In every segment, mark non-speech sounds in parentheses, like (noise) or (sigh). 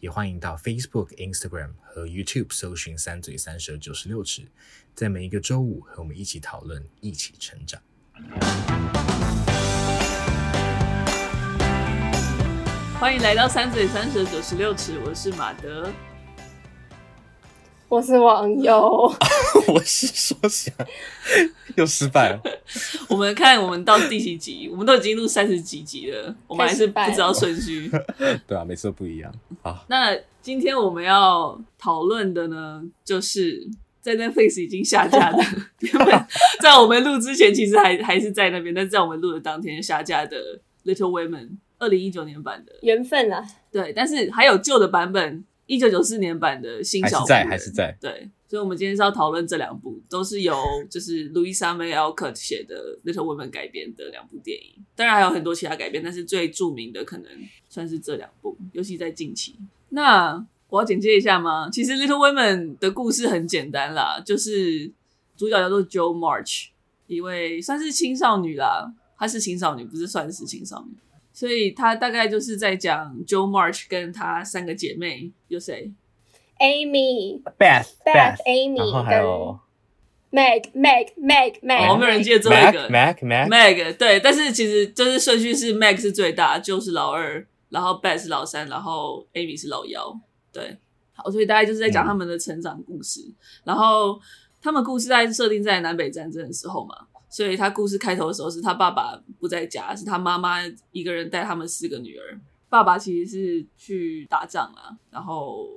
也欢迎到 Facebook、Instagram 和 YouTube 搜寻“三嘴三舌九十六尺”，在每一个周五和我们一起讨论，一起成长。欢迎来到“三嘴三舌九十六尺”，我是马德。我是网友，(laughs) 我是说想又失败了。(laughs) 我们看我们到第几集，我们都已经录三十几集了，我们还是不知道顺序。(laughs) 对啊，每次都不一样。好，那今天我们要讨论的呢，就是在 Netflix 已经下架的，在我们录之前其实还还是在那边，但是在我们录的当天下架的《Little Women》二零一九年版的缘分啊。对，但是还有旧的版本。一九九四年版的新小还是在，还是在。对，所以，我们今天是要讨论这两部，都是由就是 Louisa May Alcott 写的《Little Women》改编的两部电影。当然还有很多其他改编，但是最著名的可能算是这两部，尤其在近期。那我要简介一下吗？其实《Little Women》的故事很简单啦，就是主角叫做 Jo March，一位算是青少女啦，她是青少女，不是算是青少女。所以他大概就是在讲 Joe March 跟他三个姐妹有谁？Amy、Beth、Beth、Amy，然后还有 Meg、Meg、Meg、Meg。我们有人记得最后一个 Meg、Meg、Meg。对，但是其实就是顺序是 Meg 是最大，Jo 是老二，然后 Beth 是老三，然后 Amy 是老幺。对，好，所以大概就是在讲他们的成长故事。嗯、然后他们故事在设定在南北战争的时候嘛。所以他故事开头的时候是他爸爸不在家，是他妈妈一个人带他们四个女儿。爸爸其实是去打仗啊，然后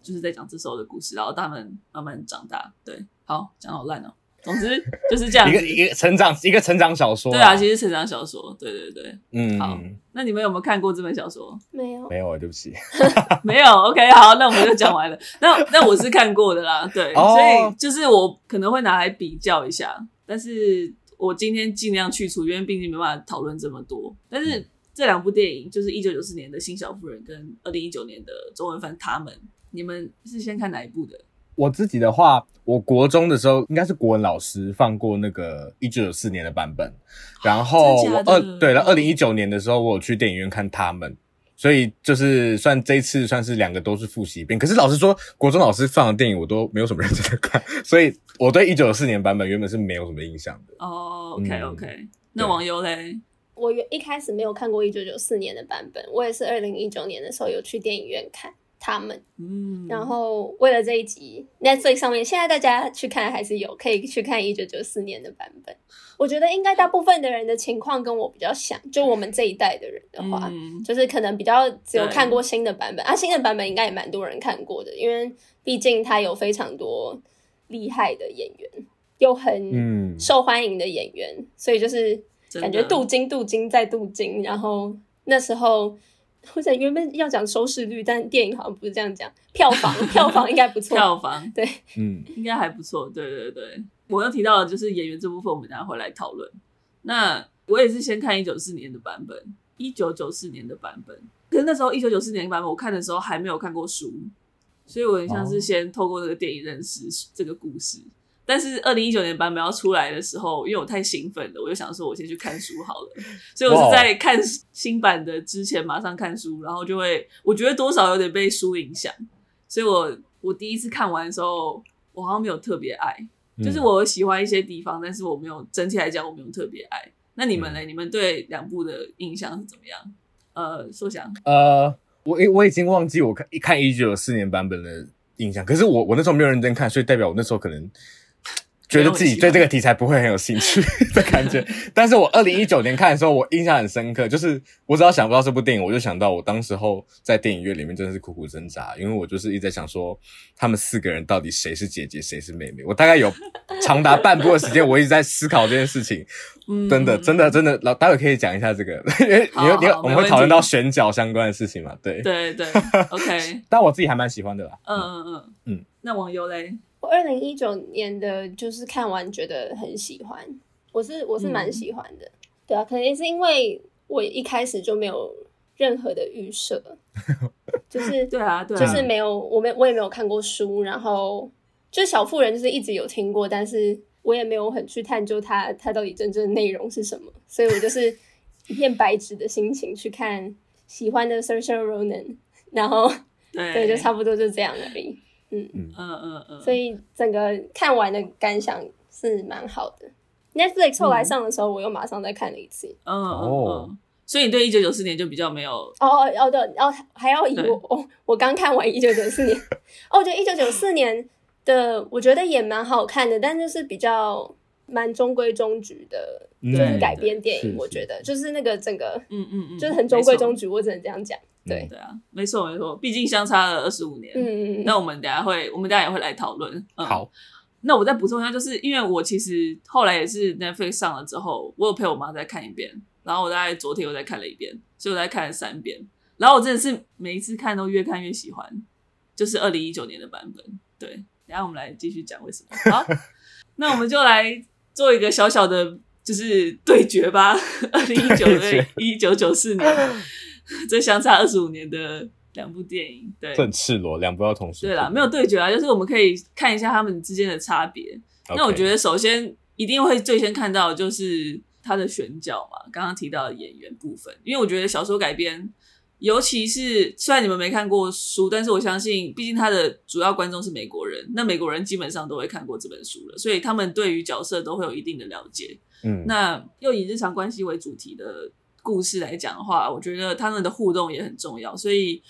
就是在讲这时候的故事，然后他们慢慢长大。对，好，讲好烂哦。总之就是这样一个一个成长一个成长小说。对啊，其实成长小说。对对对，嗯。好，那你们有没有看过这本小说？没有，没有啊，对不起 (laughs) (laughs) 没有。OK，好，那我们就讲完了。那那我是看过的啦，对，哦、所以就是我可能会拿来比较一下，但是。我今天尽量去除，因为毕竟没办法讨论这么多。但是这两部电影，就是一九九四年的《新小妇人》跟二零一九年的中文翻《他们》，你们是先看哪一部的？我自己的话，我国中的时候应该是国文老师放过那个一九九四年的版本，然后我二对了，二零一九年的时候我有去电影院看《他们》。所以就是算这一次算是两个都是复习一遍，可是老实说，国中老师放的电影我都没有什么认真的看，所以我对一九九四年版本原本是没有什么印象的。哦、oh,，OK OK，、嗯、那网友嘞？我一开始没有看过一九九四年的版本，我也是二零一九年的时候有去电影院看。他们，嗯，然后为了这一集，Netflix 上面现在大家去看还是有，可以去看一九九四年的版本。我觉得应该大部分的人的情况跟我比较像，就我们这一代的人的话，嗯、就是可能比较只有看过新的版本啊，新的版本应该也蛮多人看过的，因为毕竟它有非常多厉害的演员，又很受欢迎的演员，嗯、所以就是感觉镀金镀金再镀金，然后那时候。或者原本要讲收视率，但电影好像不是这样讲。票房，(laughs) 票房应该不错。票房，对，嗯，应该还不错。对对对，我又提到了就是演员这部分，我们等下回来讨论。那我也是先看一九九四年的版本，一九九四年的版本。可是那时候一九九四年的版本，我看的时候还没有看过书，所以我很像是先透过这个电影认识这个故事。哦但是二零一九年版本要出来的时候，因为我太兴奋了，我就想说，我先去看书好了。(laughs) 所以我是在看新版的之前马上看书，然后就会我觉得多少有点被书影响。所以我我第一次看完的时候，我好像没有特别爱，就是我喜欢一些地方，但是我没有整体来讲我没有特别爱。那你们呢？你们对两部的印象是怎么样？呃，说想呃，我我已经忘记我看一看一九九四年版本的印象，可是我我那时候没有认真看，所以代表我那时候可能。觉得自己对这个题材不会很有兴趣 (laughs) 的感觉，(laughs) 但是我二零一九年看的时候，我印象很深刻，就是我只要想不到这部电影，我就想到我当时候在电影院里面真的是苦苦挣扎，因为我就是一直在想说，他们四个人到底谁是姐姐，谁是妹妹？我大概有长达半部的时间，我一直在思考这件事情。嗯，真的，真的，真的，老待会可以讲一下这个，(laughs) 因为你你我们会讨论到选角相关的事情嘛？对，对对，OK。但我自己还蛮喜欢的啦。嗯嗯嗯嗯。那网友嘞？我二零一九年的就是看完觉得很喜欢，我是我是蛮喜欢的，嗯、对啊，可能也是因为我一开始就没有任何的预设，(laughs) 就是对啊，对啊，就是没有，我没我也没有看过书，然后就小妇人就是一直有听过，但是我也没有很去探究它它到底真正的内容是什么，所以我就是一片白纸的心情去看喜欢的 Saoirse Ronan，然后对，对，就差不多就这样而已。嗯。嗯。嗯嗯，所以整个看完的感想是蛮好的。Netflix 后来上的时候，我又马上再看了一次。嗯哦，所以你对一九九四年就比较没有哦哦对，然后还要以我我我刚看完一九九四年。(laughs) 哦，我觉得一九九四年的我觉得也蛮好看的，但就是比较蛮中规中矩的，就是改编电影。我觉得就是那个整个嗯嗯嗯，就是很中规中矩，我只能这样讲。对对啊，没错没错，毕竟相差了二十五年。嗯嗯嗯。那我们等下会，我们等下也会来讨论。嗯、好，那我再补充一下，就是因为我其实后来也是 Netflix 上了之后，我有陪我妈再看一遍，然后我大概昨天又再看了一遍，所以我再看了三遍。然后我真的是每一次看都越看越喜欢，就是二零一九年的版本。对，等下我们来继续讲为什么。好，那我们就来做一个小小的，就是对决吧。二零一九对一九九四年。这相差二十五年的两部电影，对，这很赤裸，两部要同时。对啦，没有对决啊，就是我们可以看一下他们之间的差别。那我觉得首先一定会最先看到的就是他的选角嘛，刚刚提到的演员部分，因为我觉得小说改编，尤其是虽然你们没看过书，但是我相信，毕竟他的主要观众是美国人，那美国人基本上都会看过这本书了，所以他们对于角色都会有一定的了解。嗯，那又以日常关系为主题的。故事来讲的话，我觉得他们的互动也很重要。所以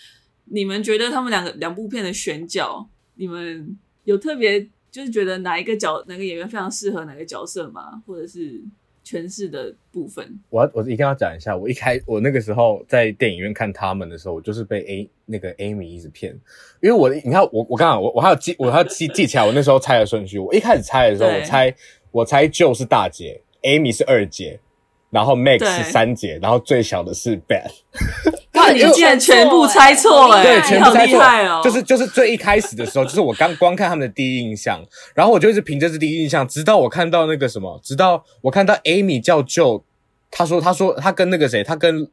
你们觉得他们两个两部片的选角，你们有特别就是觉得哪一个角哪个演员非常适合哪个角色吗？或者是诠释的部分？我要我一定要讲一下，我一开我那个时候在电影院看他们的时候，我就是被 A 那个 Amy 一直骗，因为我你看我我刚刚我我还有记我还要记记起来，我那时候猜的顺序，我一开始猜的时候，我猜我猜就是大姐，Amy 是二姐。然后 Max 是三姐，然后最小的是 Beth。(laughs) 哇，你竟然全部猜错了！对，全部猜错。就是就是最一开始的时候，(laughs) 就是我刚光看他们的第一印象，然后我就一直凭着这第一印象，直到我看到那个什么，直到我看到 Amy 叫 Jo，他说他说他跟那个谁，他跟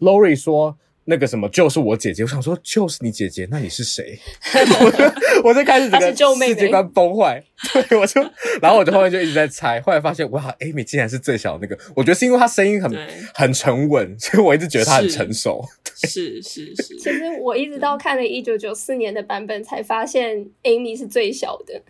Laurie 说。那个什么就是我姐姐，我想说就是你姐姐，那你是谁？(laughs) (laughs) 我就开始这个世界观崩坏，(laughs) 对，我就，然后我就后面就一直在猜，后来发现哇，Amy 竟然是最小的那个，我觉得是因为她声音很很沉稳，所以我一直觉得她很成熟。是是是，其实我一直到看了一九九四年的版本，才发现 Amy 是最小的。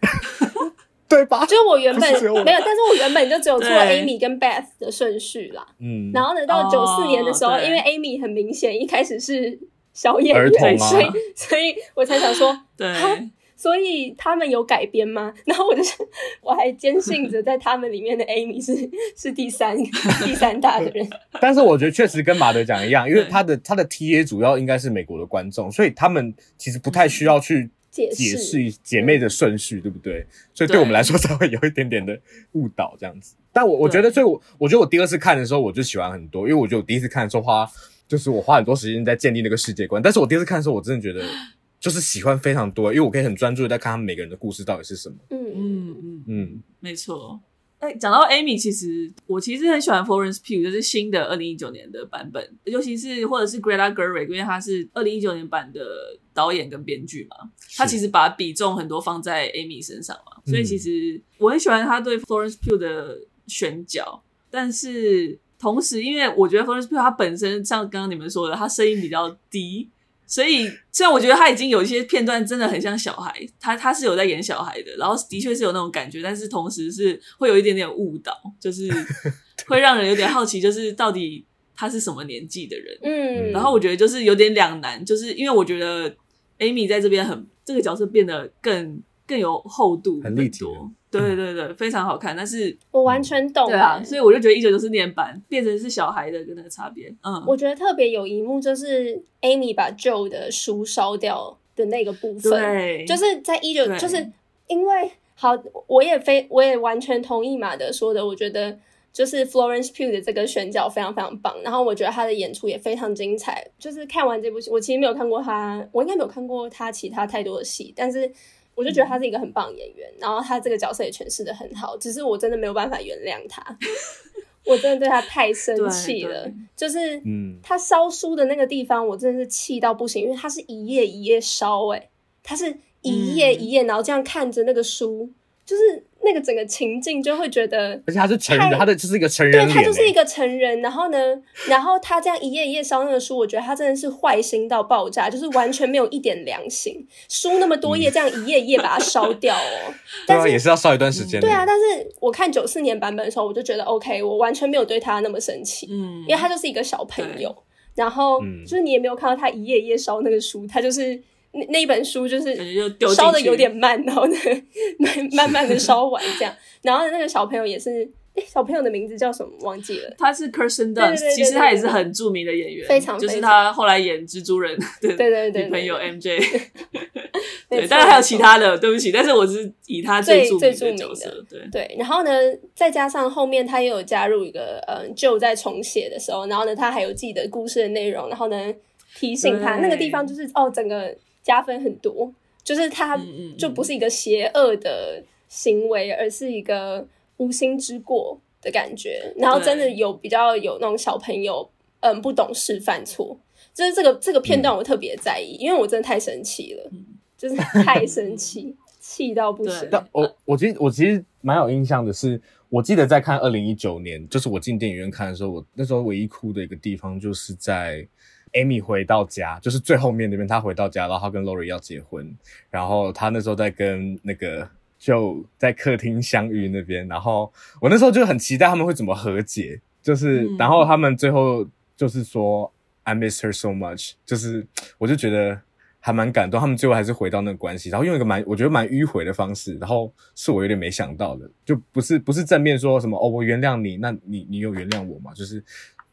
对吧？就我原本没有，但是我原本就只有做 Amy 跟 Beth 的顺序啦。嗯，然后呢，到九四年的时候，哦、因为 Amy 很明显一开始是小演员，所以所以我才想说，对，所以他们有改编吗？然后我就是我还坚信着在他们里面的 Amy 是是第三 (laughs) 第三大的人。但是我觉得确实跟马德讲一样，因为他的他的 TA 主要应该是美国的观众，所以他们其实不太需要去。解释姐妹的顺序，对不对？所以对我们来说才会有一点点的误导这样子。但我我觉得，所以我我觉得我第二次看的时候，我就喜欢很多，因为我觉得我第一次看的时候花就是我花很多时间在建立那个世界观。但是我第二次看的时候，我真的觉得 (laughs) 就是喜欢非常多，因为我可以很专注的在看他们每个人的故事到底是什么。嗯嗯嗯嗯，没错。哎，讲到 Amy，其实我其实很喜欢 Florence Pugh，就是新的二零一九年的版本，尤其是或者是 Greta Gerwig，因为他是二零一九年版的导演跟编剧嘛，他其实把比重很多放在 Amy 身上嘛，所以其实我很喜欢他对 Florence Pugh 的选角，但是同时因为我觉得 Florence Pugh 他本身像刚刚你们说的，他声音比较低。所以，虽然我觉得他已经有一些片段真的很像小孩，他他是有在演小孩的，然后的确是有那种感觉，但是同时是会有一点点误导，就是 (laughs) 会让人有点好奇，就是到底他是什么年纪的人。嗯，然后我觉得就是有点两难，就是因为我觉得 Amy 在这边很这个角色变得更更有厚度，很立体。对对对，非常好看，但是我完全懂，对啊，所以我就觉得一九九四年版变成是小孩的跟那个差别，嗯，我觉得特别有一幕就是 Amy 把 Joe 的书烧掉的那个部分，对，就是在一九，就是因为好，我也非我也完全同意马德说的，我觉得就是 Florence Pugh 的这个选角非常非常棒，然后我觉得他的演出也非常精彩，就是看完这部戏，我其实没有看过他，我应该没有看过他其他太多的戏，但是。我就觉得他是一个很棒的演员，然后他这个角色也诠释的很好，只是我真的没有办法原谅他，(laughs) 我真的对他太生气了，就是嗯，他烧书的那个地方，我真的是气到不行，因为他是一页一页烧，哎，他是一页一页，然后这样看着那个书，就是。那个整个情境就会觉得，而且他是成人，他的就是一个成人，对，他就是一个成人。然后呢，然后他这样一页一页烧那个书，我觉得他真的是坏心到爆炸，就是完全没有一点良心。书那么多页，这样一页一页把它烧掉哦。但是也是要烧一段时间。对啊，但是我看九四年版本的时候，我就觉得 OK，我完全没有对他那么生气，嗯，因为他就是一个小朋友。然后就是你也没有看到他一页一页烧那个书，他就是。那那一本书就是烧的有点慢，然后呢，慢慢慢的烧完这样。然后那个小朋友也是，哎，小朋友的名字叫什么？忘记了。他是 Kirsten Dunst，其实他也是很著名的演员，非常就是他后来演蜘蛛人的女朋友 MJ。(laughs) 对，当然还有其他的，对不起，但是我是以他最著名的角色。对对，然后呢，再加上后面他也有加入一个，嗯，Joe 在重写的时候，然后呢，他还有自己的故事的内容，然后呢，提醒他那个地方就是哦，整个。加分很多，就是他就不是一个邪恶的行为，而是一个无心之过的感觉。然后真的有比较有那种小朋友，嗯，不懂事犯错，就是这个这个片段我特别在意，因为我真的太生气了，就是太生气，气到不行。但我我其实我其实蛮有印象的是，我记得在看二零一九年，就是我进电影院看的时候，我那时候唯一哭的一个地方就是在。Amy 回到家，就是最后面那边，她回到家，然后他跟 Laurie 要结婚，然后她那时候在跟那个就在客厅相遇那边，然后我那时候就很期待他们会怎么和解，就是、嗯、然后他们最后就是说 I miss her so much，就是我就觉得还蛮感动，他们最后还是回到那个关系，然后用一个蛮我觉得蛮迂回的方式，然后是我有点没想到的，就不是不是正面说什么哦，我原谅你，那你你有原谅我吗？就是。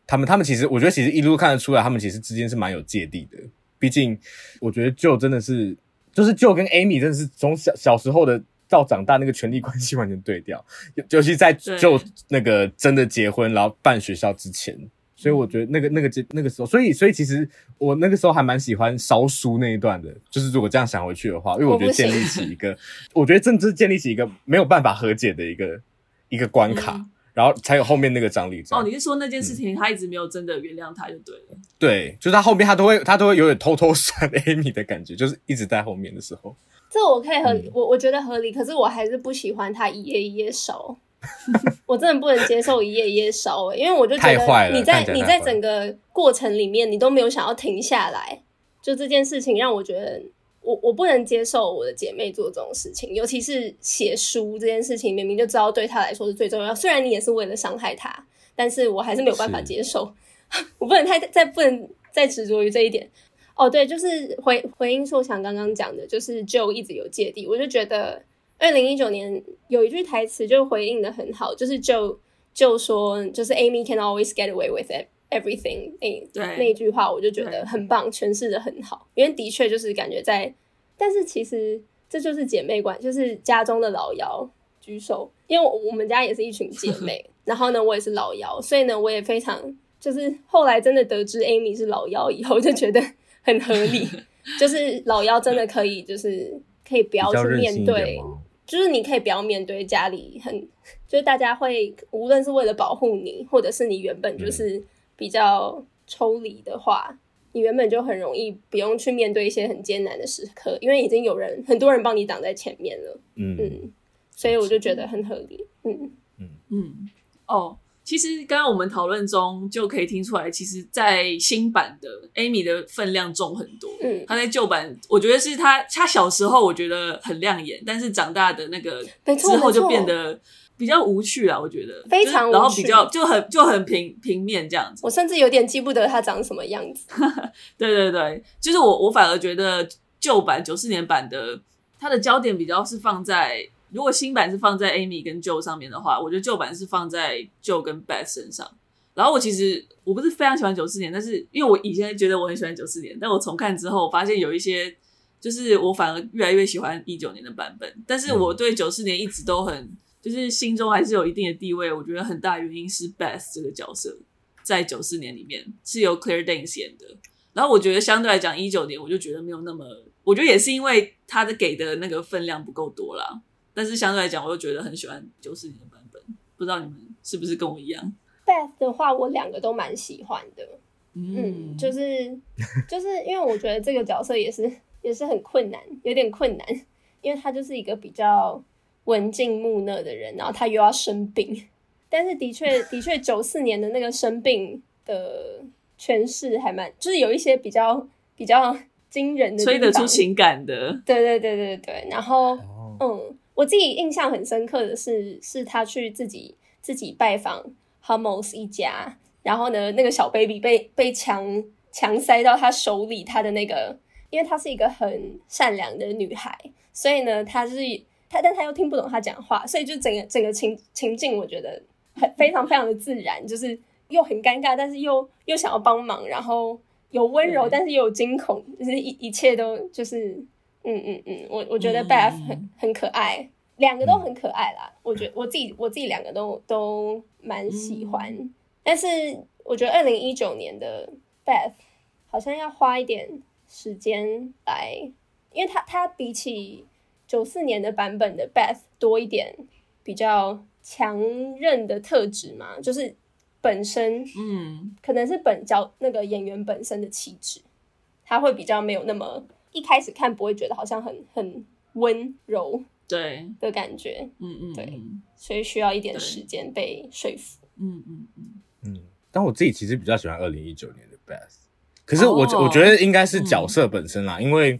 他们他们其实，我觉得其实一路看得出来，他们其实之间是蛮有芥蒂的。毕竟，我觉得 Joe 真的是，就是 Joe 跟 Amy 真的是从小小时候的到长大那个权力关系完全对调，尤其在 Joe 那个真的结婚然后办学校之前，所以我觉得那个那个那个时候，所以所以其实我那个时候还蛮喜欢烧书那一段的。就是如果这样想回去的话，因为我觉得建立起一个，我，我觉得真的是建立起一个没有办法和解的一个一个关卡。嗯然后才有后面那个张力。哦，你是说那件事情他一直没有真的原谅他就对了。嗯、对，就是他后面他都会他都会有点偷偷酸 (laughs) Amy 的感觉，就是一直在后面的时候。这我可以合理，嗯、我我觉得合理，可是我还是不喜欢他一页一页烧，(laughs) 我真的不能接受一页一页烧，因为我就觉得你在你在整个过程里面你都没有想要停下来，就这件事情让我觉得。我我不能接受我的姐妹做这种事情，尤其是写书这件事情，明明就知道对她来说是最重要。虽然你也是为了伤害她，但是我还是没有办法接受。(laughs) 我不能太再不能再执着于这一点。哦，对，就是回回应硕强刚刚讲的，就是 Joe 一直有芥蒂，我就觉得二零一九年有一句台词就回应的很好，就是 Joe 就说，就是 Amy can always get away with it。Everything，哎，对，那一句话我就觉得很棒，诠释的很好。因为的确就是感觉在，但是其实这就是姐妹关，就是家中的老幺举手。因为我们家也是一群姐妹，(laughs) 然后呢，我也是老幺，所以呢，我也非常就是后来真的得知 Amy 是老幺以后，就觉得很合理，(laughs) 就是老幺真的可以，就是可以不要去面对，就是你可以不要面对家里很，就是大家会无论是为了保护你，或者是你原本就是。比较抽离的话，你原本就很容易不用去面对一些很艰难的时刻，因为已经有人很多人帮你挡在前面了。嗯嗯，所以我就觉得很合理。嗯嗯嗯。哦，其实刚刚我们讨论中就可以听出来，其实，在新版的 Amy 的分量重很多。嗯，她在旧版，我觉得是她她小时候我觉得很亮眼，但是长大的那个之后就变得。比较无趣啊，我觉得非常无趣，然后比较就很就很平平面这样子。我甚至有点记不得他长什么样子。(laughs) 对对对，就是我我反而觉得旧版九四年版的，它的焦点比较是放在，如果新版是放在 Amy 跟 Joe 上面的话，我觉得旧版是放在 Joe 跟 Beth 身上。然后我其实我不是非常喜欢九四年，但是因为我以前觉得我很喜欢九四年，但我重看之后发现有一些，就是我反而越来越喜欢一九年的版本。但是我对九四年一直都很。就是心中还是有一定的地位，我觉得很大原因是 Beth 这个角色在九四年里面是由 Claire Danes 演的，然后我觉得相对来讲，一九年我就觉得没有那么，我觉得也是因为他的给的那个分量不够多啦。但是相对来讲，我又觉得很喜欢九四年的版本。不知道你们是不是跟我一样？Beth 的话，我两个都蛮喜欢的。嗯，嗯，就是 (laughs) 就是因为我觉得这个角色也是也是很困难，有点困难，因为他就是一个比较文静木讷的人，然后他又要生病。但是的确的确，九四年的那个生病的诠释还蛮，就是有一些比较比较惊人的，催得出情感的。对对对对对，然后嗯。我自己印象很深刻的是，是他去自己自己拜访 Hummels 一家，然后呢，那个小 baby 被被强强塞到他手里，他的那个，因为她是一个很善良的女孩，所以呢，他是他，但他又听不懂他讲话，所以就整个整个情情境，我觉得很非常非常的自然，就是又很尴尬，但是又又想要帮忙，然后有温柔，但是又有惊恐，就是一一切都就是。嗯嗯嗯，我我觉得 Beth 很很可爱，两个都很可爱啦。我觉得我自己我自己两个都都蛮喜欢，但是我觉得二零一九年的 Beth 好像要花一点时间来，因为他他比起九四年的版本的 Beth 多一点比较强韧的特质嘛，就是本身嗯，可能是本角那个演员本身的气质，他会比较没有那么。一开始看不会觉得好像很很温柔对。的感觉，嗯嗯，对，所以需要一点时间被说服，嗯嗯嗯。嗯。但我自己其实比较喜欢二零一九年的 Beth，可是我、oh, 我觉得应该是角色本身啦，嗯、因为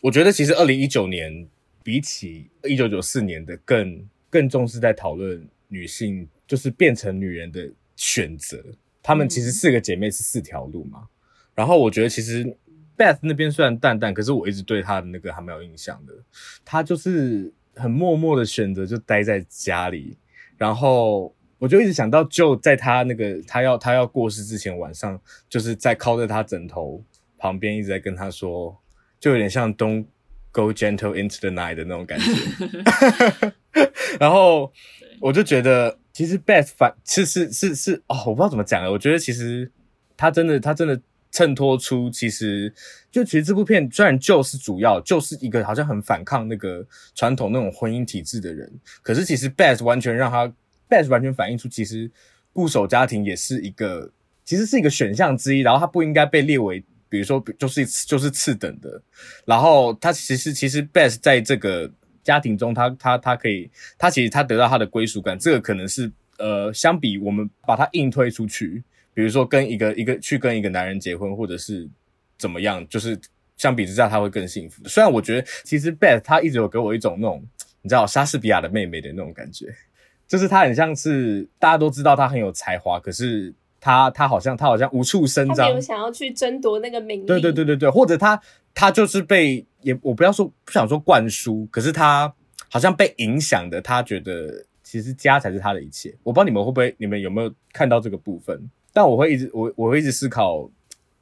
我觉得其实二零一九年比起一九九四年的更更重视在讨论女性就是变成女人的选择，她们其实四个姐妹是四条路嘛，嗯、然后我觉得其实。Beth 那边虽然淡淡，可是我一直对她的那个还蛮有印象的。她就是很默默的选择就待在家里，然后我就一直想到，就在她那个她要她要过世之前晚上，就是在靠在她枕头旁边一直在跟她说，就有点像 Don't go gentle into the night 的那种感觉。(laughs) 然后我就觉得，其实 Beth 反是是是是哦，我不知道怎么讲了。我觉得其实他真的他真的。衬托出其实就其实这部片虽然就是主要就是一个好像很反抗那个传统那种婚姻体制的人，可是其实 Beth 完全让他 Beth 完全反映出其实固守家庭也是一个其实是一个选项之一，然后他不应该被列为比如说就是就是次等的，然后他其实其实 Beth 在这个家庭中他他他可以他其实他得到他的归属感，这个可能是呃相比我们把他硬推出去。比如说跟一个一个去跟一个男人结婚，或者是怎么样，就是相比之下他会更幸福。虽然我觉得其实 Beth 他一直有给我一种那种你知道莎士比亚的妹妹的那种感觉，就是他很像是大家都知道他很有才华，可是他他好像他好像无处伸张，他没有想要去争夺那个名利。对对对对对，或者他他就是被也我不要说不想说灌输，可是他好像被影响的，他觉得其实家才是他的一切。我不知道你们会不会，你们有没有看到这个部分？但我会一直我我会一直思考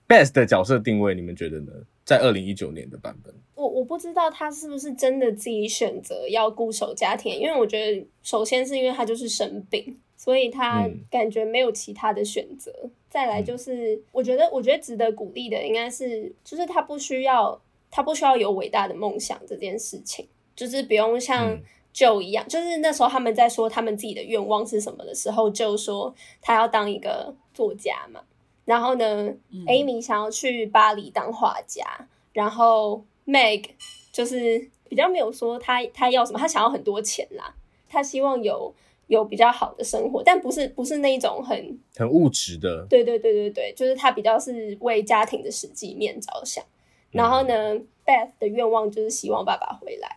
，Beth 的角色定位，你们觉得呢？在二零一九年的版本，我我不知道他是不是真的自己选择要固守家庭，因为我觉得首先是因为他就是生病，所以他感觉没有其他的选择。嗯、再来就是，我觉得我觉得值得鼓励的应该是，就是他不需要他不需要有伟大的梦想这件事情，就是不用像。嗯就一样，就是那时候他们在说他们自己的愿望是什么的时候，就说他要当一个作家嘛。然后呢，嗯，Amy 想要去巴黎当画家，然后 Meg 就是比较没有说他他要什么，他想要很多钱啦，他希望有有比较好的生活，但不是不是那一种很很物质的。对对对对对，就是他比较是为家庭的实际面着想。然后呢，嗯，Beth 的愿望就是希望爸爸回来。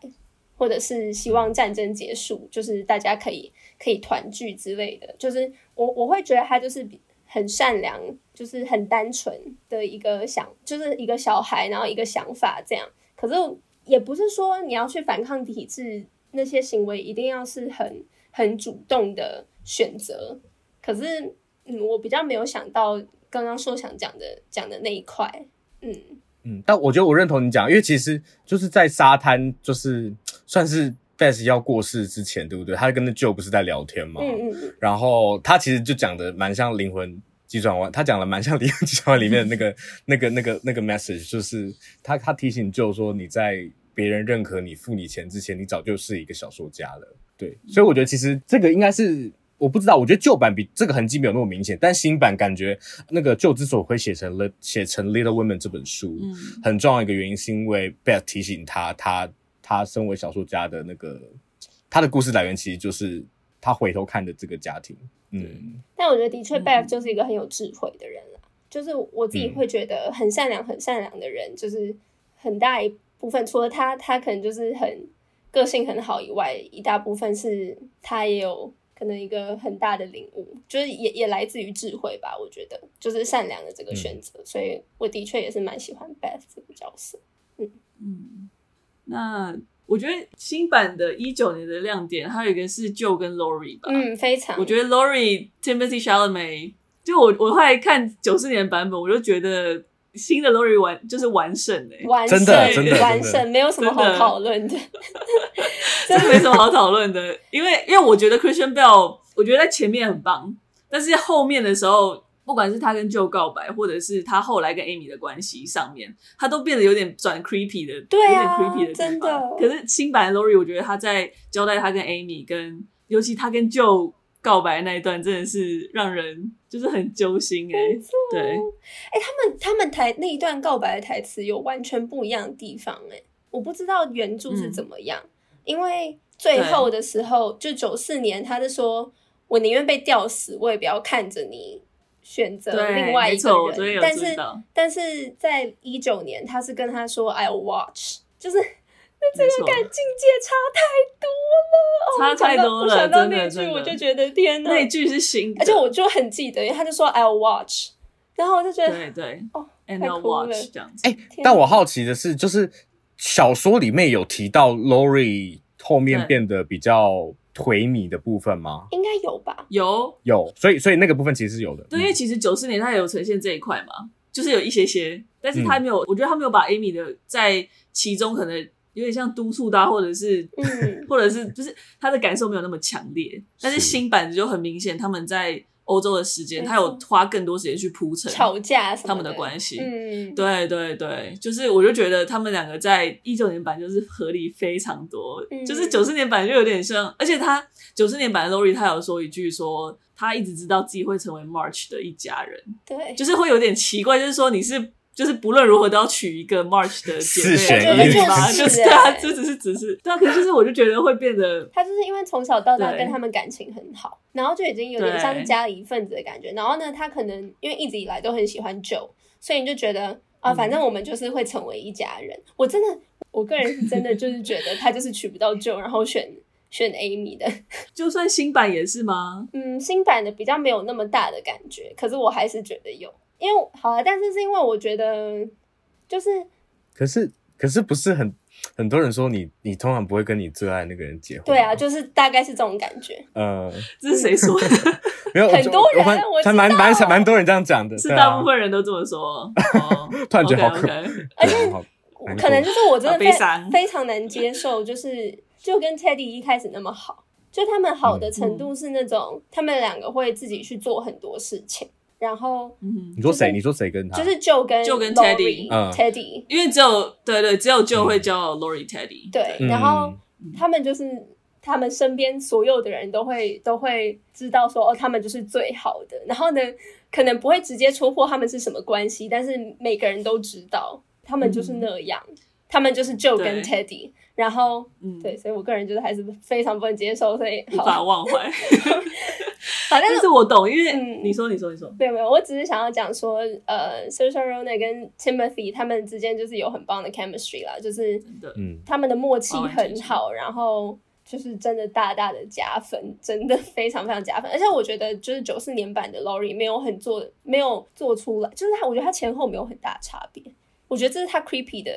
或者是希望战争结束，就是大家可以可以团聚之类的。就是我我会觉得他就是很善良，就是很单纯的一个想，就是一个小孩，然后一个想法这样。可是也不是说你要去反抗体制，那些行为一定要是很很主动的选择。可是嗯，我比较没有想到刚刚说想讲的讲的那一块，嗯。嗯，但我觉得我认同你讲，因为其实就是在沙滩，就是算是 Beth 要过世之前，对不对？他跟那 Joe 不是在聊天嘛，嗯嗯，然后他其实就讲的蛮像灵魂急转弯，他讲了蛮像《灵魂急转弯》里面的那个、那个、那个、那个 message，就是他他提醒就说你在别人认可你、付你钱之前，你早就是一个小说家了。对，所以我觉得其实这个应该是我不知道，我觉得旧版比这个痕迹没有那么明显，但新版感觉那个旧之所以会写成了写成《Little Women》这本书，嗯，很重要一个原因是因为 Beth 提醒他，他他身为小说家的那个他的故事来源其实就是他回头看的这个家庭。嗯，但我觉得的确，Beth 就是一个很有智慧的人啦。嗯、就是我自己会觉得很善良、很善良的人，就是很大一部分，除了他，他可能就是很个性很好以外，一大部分是他也有可能一个很大的领悟，就是也也来自于智慧吧。我觉得就是善良的这个选择，嗯、所以我的确也是蛮喜欢 Beth 这个角色。嗯嗯，那。我觉得新版的一九年的亮点，还有一个是 Joe 跟 Laurie 吧。嗯，非常。我觉得 Laurie Timothée Chalamet，就我我后来看九四年版本，我就觉得新的 Laurie 完就是完胜哎、欸，完胜真的完胜，没有什么好讨论的，(laughs) 真的没什么好讨论的。因为因为我觉得 Christian Bell，我觉得在前面很棒，但是后面的时候。不管是他跟 Joe 告白，或者是他后来跟 Amy 的关系上面，他都变得有点转 creepy 的，对啊，有点 creepy 的，真的。可是新版的 Laurie，我觉得他在交代他跟 Amy，跟尤其他跟 Joe 告白那一段，真的是让人就是很揪心哎、欸。对，哎、欸，他们他们台那一段告白的台词有完全不一样的地方哎、欸，我不知道原著是怎么样，嗯、因为最后的时候就九四年，他是说我宁愿被吊死，我也不要看着你。选择另外一个人，但是但是在一九年，他是跟他说 "I'll watch"，就是那这个感境界差太多了，差太多了。想到那句，我就觉得天哪，那句是新，而且我就很记得，因为他就说 "I'll watch"，然后我就觉得对对。哦，"And I'll watch" 这样子。哎，但我好奇的是，就是小说里面有提到 Laurie 后面变得比较。颓靡的部分吗？应该有吧，有。有，所以所以那个部分其实是有的。对，因为其实九四年他也有呈现这一块嘛，就是有一些些，但是他没有，嗯、我觉得他没有把 Amy 的在其中可能有点像督促他，或者是，嗯、或者是就是他的感受没有那么强烈，但是新版就很明显他们在。欧洲的时间，他有花更多时间去铺陈吵架他们的关系。嗯，对对对，就是我就觉得他们两个在一九年版就是合理非常多，嗯、就是九四年版就有点像，而且他九四年版的 Laurie 他有说一句说他一直知道自己会成为 March 的一家人，对，就是会有点奇怪，就是说你是。就是不论如何都要娶一个 March 的姐妹嘛，就是对啊，这只是只是对啊，可是就是我就觉得会变得，他就是因为从小到大跟他们感情很好，然后就已经有点像是家里一份子的感觉。然后呢，他可能因为一直以来都很喜欢 Joe，所以你就觉得啊，反正我们就是会成为一家人。我真的，我个人是真的就是觉得他就是娶不到 Joe，然后选选 Amy 的。(laughs) 就算新版也是吗？嗯，新版的比较没有那么大的感觉，可是我还是觉得有。因为好啊，但是是因为我觉得，就是，可是可是不是很很多人说你你通常不会跟你最爱那个人结婚？对啊，就是大概是这种感觉。呃，(laughs) 这是谁说的？(laughs) 没有很多人，我还蛮蛮蛮多人这样讲的，是大部分人都这么说。(laughs) 突然觉得好可，而且可能就是我真的非常非常难接受，就是就跟 Teddy 一开始那么好，就他们好的程度是那种他们两个会自己去做很多事情。然后，你说谁？你说谁跟他？就是 Joe 跟 Joe 跟 Teddy，Teddy，因为只有对对，只有 Joe 会叫 Laurie Teddy。对，然后他们就是他们身边所有的人都会都会知道说，哦，他们就是最好的。然后呢，可能不会直接戳破他们是什么关系，但是每个人都知道他们就是那样，他们就是 Joe 跟 Teddy。然后，嗯，对，所以我个人觉得还是非常不能接受，所以无法忘怀。(laughs) 反正是我懂，因为嗯，你说，你说，你说，没有没有，我只是想要讲说，呃，Saoirse Ronan 跟 Timothy 他们之间就是有很棒的 chemistry 啦，就是嗯，他们的默契很好，然后就是真的大大的加分，真的非常非常加分。而且我觉得，就是九四年版的 Laurie 没有很做，没有做出来，就是他，我觉得他前后没有很大差别。我觉得这是他 creepy 的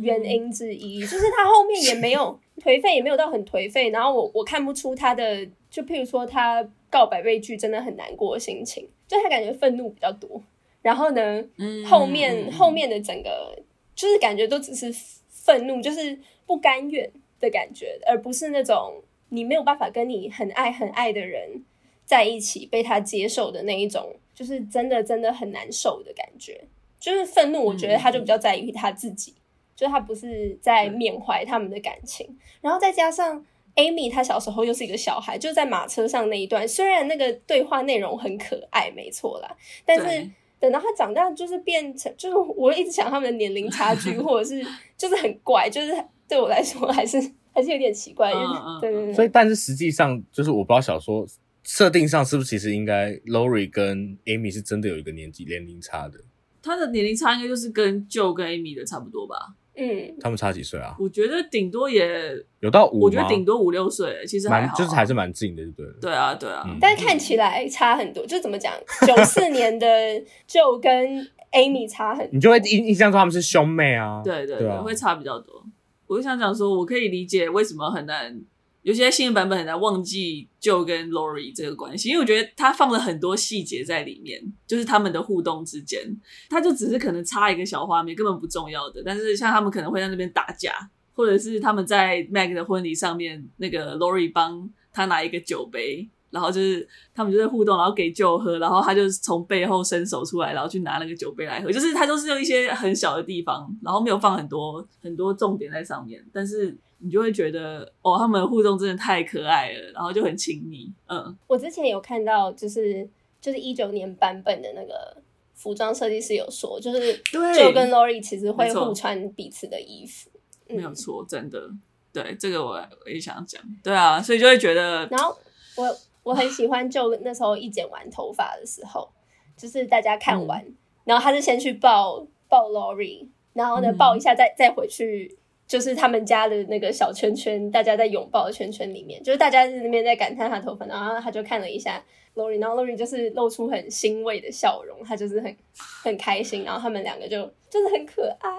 原因之一，嗯、就是他后面也没有颓废，也没有到很颓废。然后我我看不出他的，就譬如说他告白被拒，真的很难过的心情，就他感觉愤怒比较多。然后呢，嗯、后面后面的整个就是感觉都只是愤怒，就是不甘愿的感觉，而不是那种你没有办法跟你很爱很爱的人在一起被他接受的那一种，就是真的真的很难受的感觉。就是愤怒，我觉得他就比较在于他自己，嗯、就他不是在缅怀他们的感情。嗯、然后再加上 Amy，她小时候又是一个小孩，就在马车上那一段，虽然那个对话内容很可爱，没错啦，但是等到他长大，就是变成，就是我一直想他们的年龄差距，(laughs) 或者是就是很怪，就是对我来说还是还是有点奇怪。嗯、对对对。所以，但是实际上，就是我不知道小说设定上是不是其实应该 Laurie 跟 Amy 是真的有一个年纪年龄差的。他的年龄差应该就是跟 Joe 跟 Amy 的差不多吧？嗯，他们差几岁啊？我觉得顶多也有到五，我觉得顶多五六岁，其实还好，就是还是蛮近的，对对啊，对啊。嗯、但是看起来差很多，就怎么讲？九四年的 Joe 跟 Amy 差很多，你就会印印象中他们是兄妹啊？对对对，对啊、会差比较多。我就想讲说，我可以理解为什么很难。有些新的版本很难忘记就跟 Laurie 这个关系，因为我觉得他放了很多细节在里面，就是他们的互动之间，他就只是可能插一个小画面，根本不重要的。但是像他们可能会在那边打架，或者是他们在 Meg 的婚礼上面，那个 Laurie 帮他拿一个酒杯，然后就是他们就在互动，然后给 Joe 喝，然后他就从背后伸手出来，然后去拿那个酒杯来喝，就是他都是用一些很小的地方，然后没有放很多很多重点在上面，但是。你就会觉得哦，他们的互动真的太可爱了，然后就很亲密。嗯，我之前有看到，就是就是一九年版本的那个服装设计师有说，就是 Joe 跟 Laurie 其实会互穿彼此的衣服，没有错，嗯、真的。对，这个我我也想讲。对啊，所以就会觉得，然后我我很喜欢 Joe 那时候一剪完头发的时候，就是大家看完，嗯、然后他是先去抱抱 Laurie，然后呢、嗯、抱一下再再回去。就是他们家的那个小圈圈，大家在拥抱的圈圈里面，就是大家在那边在感叹他头发，然后他就看了一下 Laurie，然后 Laurie 就是露出很欣慰的笑容，他就是很很开心，然后他们两个就真的很可爱，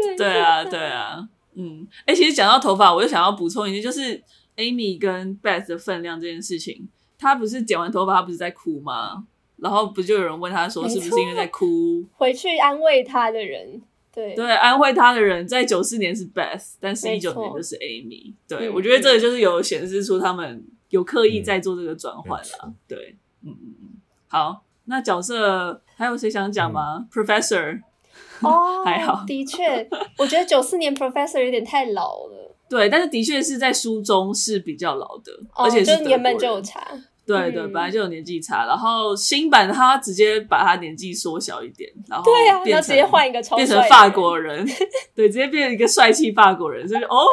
真的对啊对啊，嗯，哎、欸，其实讲到头发，我就想要补充一句，就是 Amy 跟 Beth 的分量这件事情，他不是剪完头发，他不是在哭吗？然后不就有人问他说，是不是因为在哭？回去安慰他的人。对，对，安慰他的人在九四年是 Beth，但是一九年就是 Amy。错对，嗯、我觉得这个就是有显示出他们有刻意在做这个转换了。嗯、对，嗯嗯嗯。好，那角色还有谁想讲吗、嗯、？Professor？(laughs) 哦，还好。的确，我觉得九四年 Professor 有点太老了。对，但是的确是在书中是比较老的，哦、而且是原本就有差。对对，本来就有年纪差，然后新版他直接把他年纪缩小一点，然后对啊，然后直接换一个超，变成法国人，(laughs) 对，直接变成一个帅气法国人，所以哦。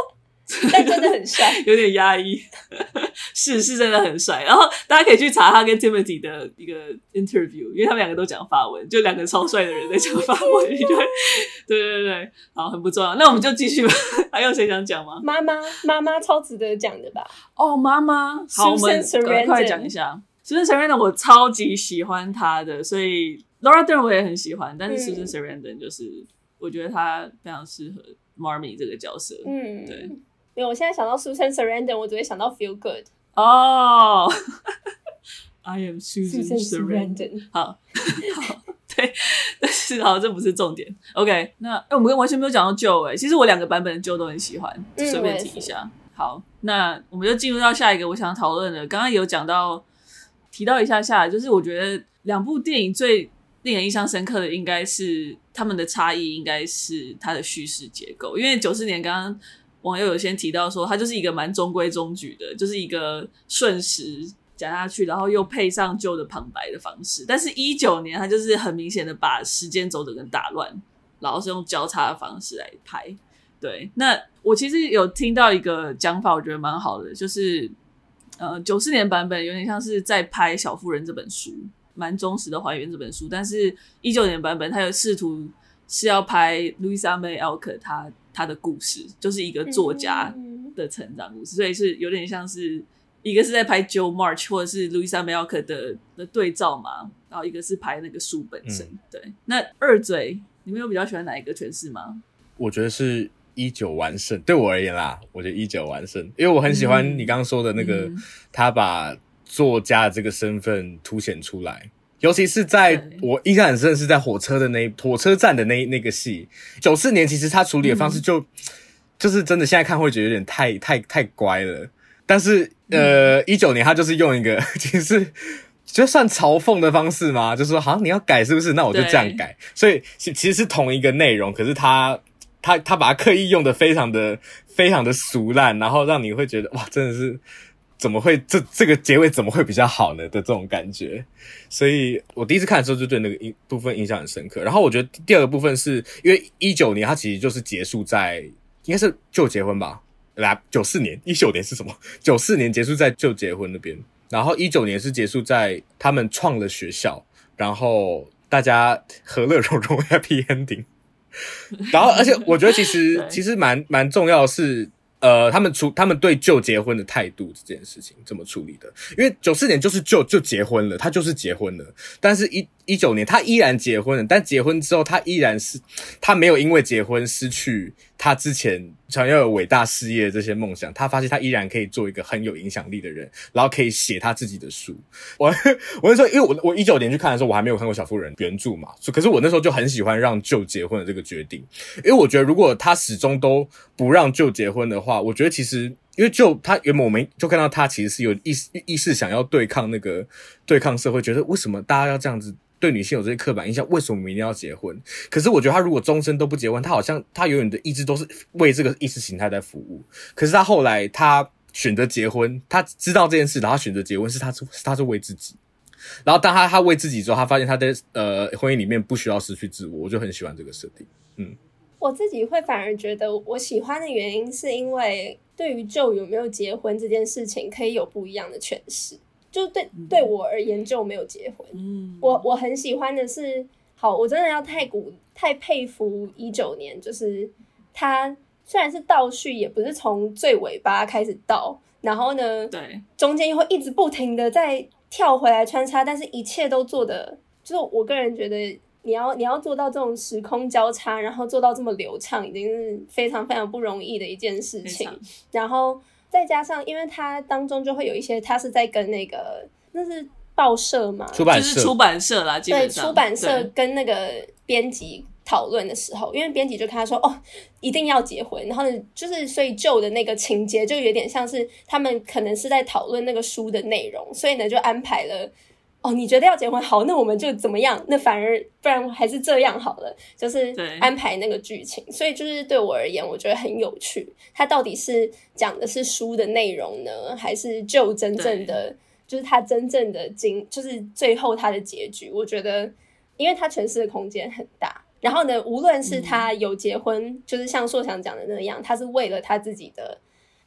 (laughs) 但真的很帅，(laughs) 有点压抑，(laughs) 是是真的很帅。然后大家可以去查他跟 Timothy 的一个 interview，因为他们两个都讲法文，就两个超帅的人在讲法文，对对对对，好，很不重要。那我们就继续吧。还有谁想讲吗？妈妈，妈妈超值得讲的吧？哦，妈妈，好，我们赶快讲一下。Susan Sarandon 我超级喜欢他的，所以 Laura Dern 我也很喜欢，但是 Susan Sarandon 就是我觉得他非常适合 Marmee 这个角色。嗯，对。没有，我现在想到 Susan Sarandon，我只会想到 Feel Good。哦、(laughs) oh,，I am Susan, Susan Sarandon。好，(laughs) 好，对，但是好，这不是重点。OK，那哎，我们完全没有讲到 Joe 哎，其实我两个版本的 Joe 都很喜欢，随便提一下。嗯、好，那我们就进入到下一个我想讨论的。刚刚有讲到，提到一下下，就是我觉得两部电影最令人印象深刻的，应该是他们的差异，应该是它的叙事结构，因为九四年刚刚。网友有先提到说，它就是一个蛮中规中矩的，就是一个顺时讲下去，然后又配上旧的旁白的方式。但是，一九年它就是很明显的把时间轴整个打乱，然后是用交叉的方式来拍。对，那我其实有听到一个讲法，我觉得蛮好的，就是呃，九四年版本有点像是在拍《小妇人》这本书，蛮忠实的还原这本书。但是，一九年版本它有试图是要拍 Louisa May Alcott 他。他的故事就是一个作家的成长故事，嗯、所以是有点像是一个是在拍 Joe March 或者是 Louisa Alcott 的的对照嘛，然后一个是拍那个书本身。嗯、对，那二嘴，你们有比较喜欢哪一个诠释吗？我觉得是一九完胜，对我而言啦，我觉得一九完胜，因为我很喜欢你刚刚说的那个，嗯、他把作家的这个身份凸显出来。尤其是在我印象很深的是在火车的那火车站的那那个戏，九四年其实他处理的方式就、嗯、就是真的现在看会觉得有点太太太乖了，但是呃，一九年他就是用一个 (laughs) 其实就算嘲讽的方式嘛，就说好像你要改是不是？那我就这样改。所以其其实是同一个内容，可是他他他把它刻意用的非常的非常的俗烂，然后让你会觉得哇，真的是。怎么会这这个结尾怎么会比较好呢的这种感觉，所以我第一次看的时候就对那个一部分印象很深刻。然后我觉得第二个部分是因为一九年它其实就是结束在应该是就结婚吧，来九四年一九年是什么？(laughs) 九四年结束在就结婚那边，然后一九年是结束在他们创了学校，然后大家和乐融融 (laughs) happy ending。然后而且我觉得其实 (laughs) 其实蛮蛮重要的是。呃，他们处他们对就结婚的态度这件事情怎么处理的？因为九四年就是就就结婚了，他就是结婚了，但是一一九年他依然结婚了，但结婚之后他依然是他没有因为结婚失去他之前想要有伟大事业这些梦想，他发现他依然可以做一个很有影响力的人，然后可以写他自己的书。我我那时候因为我我一九年去看的时候，我还没有看过小妇人原著嘛，可是我那时候就很喜欢让舅结婚的这个决定，因为我觉得如果他始终都不让舅结婚的话，我觉得其实。因为就他原本我们就看到他其实是有意意识想要对抗那个对抗社会，觉得为什么大家要这样子对女性有这些刻板印象？为什么我们一定要结婚？可是我觉得他如果终身都不结婚，他好像他永远的意志都是为这个意识形态在服务。可是他后来他选择结婚，他知道这件事，然后选择结婚是他是他是为自己。然后当他他为自己之后，他发现他在呃婚姻里面不需要失去自我，我就很喜欢这个设定。嗯，我自己会反而觉得我喜欢的原因是因为。对于就有没有结婚这件事情，可以有不一样的诠释。就对对我而言，就没有结婚。嗯，我我很喜欢的是，好，我真的要太古太佩服一九年，就是他虽然是倒叙，也不是从最尾巴开始倒，然后呢，对，中间又会一直不停的在跳回来穿插，但是一切都做的，就是我个人觉得。你要你要做到这种时空交叉，然后做到这么流畅，已经是非常非常不容易的一件事情。然后再加上，因为它当中就会有一些，他是在跟那个那是报社嘛，出版社就是出版社啦，对，出版社跟那个编辑讨论的时候，因为编辑就跟他说，哦，一定要结婚。然后呢，就是所以旧的那个情节就有点像是他们可能是在讨论那个书的内容，所以呢就安排了。哦，你觉得要结婚好，那我们就怎么样？那反而不然还是这样好了，就是安排那个剧情。所以就是对我而言，我觉得很有趣。它到底是讲的是书的内容呢，还是就真正的就是它真正的经，就是最后它的结局？我觉得，因为它诠释的空间很大。然后呢，无论是他有结婚，嗯、就是像硕想讲的那样，他是为了他自己的，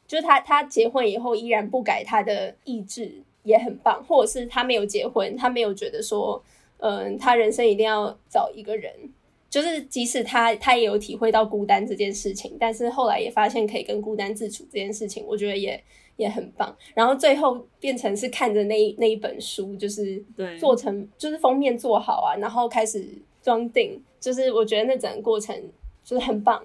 就是他他结婚以后依然不改他的意志。也很棒，或者是他没有结婚，他没有觉得说，嗯，他人生一定要找一个人，就是即使他他也有体会到孤单这件事情，但是后来也发现可以跟孤单自处这件事情，我觉得也也很棒。然后最后变成是看着那那一本书，就是对。做成就是封面做好啊，然后开始装订，就是我觉得那整个过程就是很棒，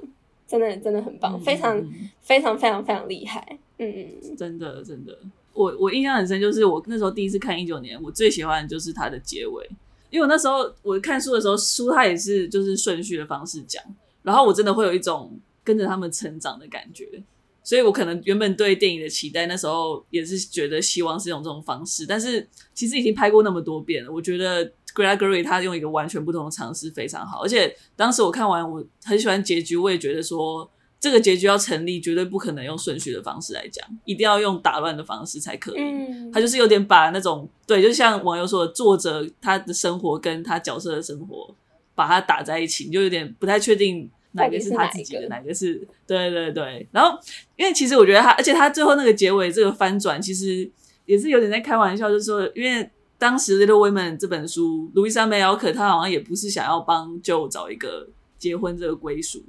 真的真的很棒，嗯、非常非常非常非常厉害，嗯嗯，真的真的。我我印象很深，就是我那时候第一次看一九年，我最喜欢的就是它的结尾，因为我那时候我看书的时候，书它也是就是顺序的方式讲，然后我真的会有一种跟着他们成长的感觉，所以我可能原本对电影的期待那时候也是觉得希望是用这种方式，但是其实已经拍过那么多遍了，我觉得 Gregory 他用一个完全不同的尝试非常好，而且当时我看完我很喜欢结局，我也觉得说。这个结局要成立，绝对不可能用顺序的方式来讲，一定要用打乱的方式才可以。嗯，他就是有点把那种对，就像网友说的，作者他的生活跟他角色的生活把它打在一起，你就有点不太确定哪个是他自己的，哪个，是对对对。然后，因为其实我觉得他，而且他最后那个结尾这个翻转，其实也是有点在开玩笑，就是说，因为当时《Little Women》这本书，路易莎梅尔可他好像也不是想要帮 Jo 找一个结婚这个归属。